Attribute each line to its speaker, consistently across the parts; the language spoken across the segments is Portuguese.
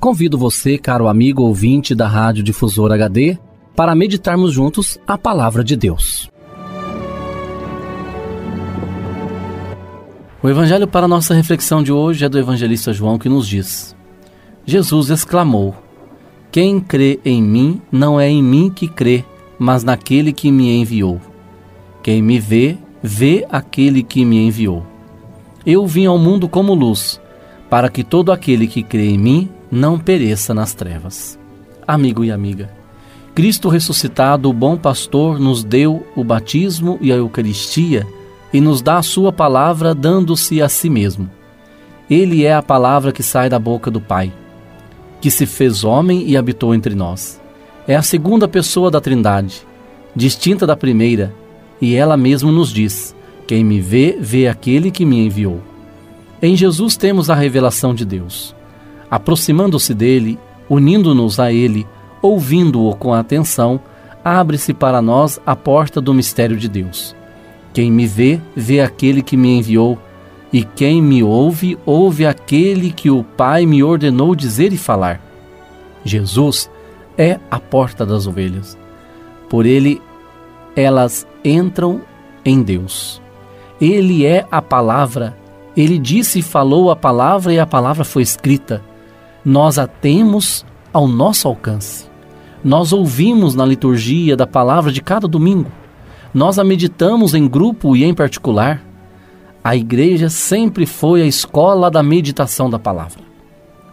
Speaker 1: Convido você, caro amigo ouvinte da Rádio Difusor HD, para meditarmos juntos a palavra de Deus. O evangelho para nossa reflexão de hoje é do evangelista João que nos diz: Jesus exclamou: Quem crê em mim não é em mim que crê, mas naquele que me enviou. Quem me vê, vê aquele que me enviou. Eu vim ao mundo como luz, para que todo aquele que crê em mim não pereça nas trevas. Amigo e amiga, Cristo ressuscitado, o bom pastor, nos deu o batismo e a Eucaristia e nos dá a sua palavra dando-se a si mesmo. Ele é a palavra que sai da boca do Pai, que se fez homem e habitou entre nós. É a segunda pessoa da Trindade, distinta da primeira, e ela mesma nos diz: Quem me vê, vê aquele que me enviou. Em Jesus temos a revelação de Deus aproximando-se dele, unindo-nos a ele, ouvindo-o com atenção, abre-se para nós a porta do mistério de Deus. Quem me vê, vê aquele que me enviou, e quem me ouve, ouve aquele que o Pai me ordenou dizer e falar. Jesus é a porta das ovelhas. Por ele, elas entram em Deus. Ele é a palavra. Ele disse e falou a palavra, e a palavra foi escrita nós a temos ao nosso alcance. Nós ouvimos na liturgia da palavra de cada domingo. Nós a meditamos em grupo e em particular. A igreja sempre foi a escola da meditação da palavra.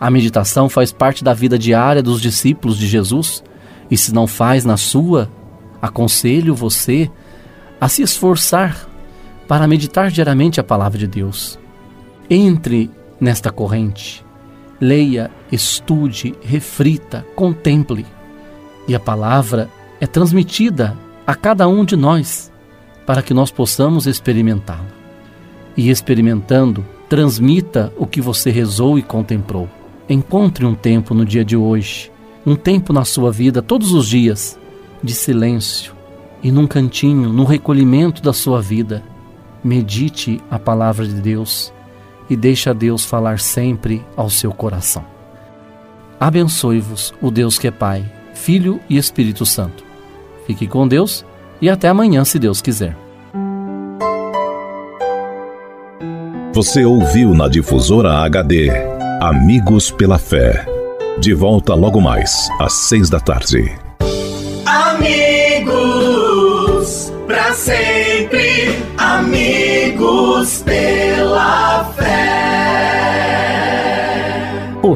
Speaker 1: A meditação faz parte da vida diária dos discípulos de Jesus, e se não faz na sua, aconselho você a se esforçar para meditar diariamente a palavra de Deus. Entre nesta corrente, Leia, estude, reflita, contemple. E a palavra é transmitida a cada um de nós para que nós possamos experimentá-la. E experimentando, transmita o que você rezou e contemplou. Encontre um tempo no dia de hoje, um tempo na sua vida, todos os dias, de silêncio e num cantinho, no recolhimento da sua vida. Medite a palavra de Deus e deixa Deus falar sempre ao seu coração. Abençoe-vos o Deus que é Pai, Filho e Espírito Santo. Fique com Deus e até amanhã, se Deus quiser.
Speaker 2: Você ouviu na difusora HD Amigos pela Fé. De volta logo mais, às seis da tarde.
Speaker 3: Amigos, para sempre, amigos pela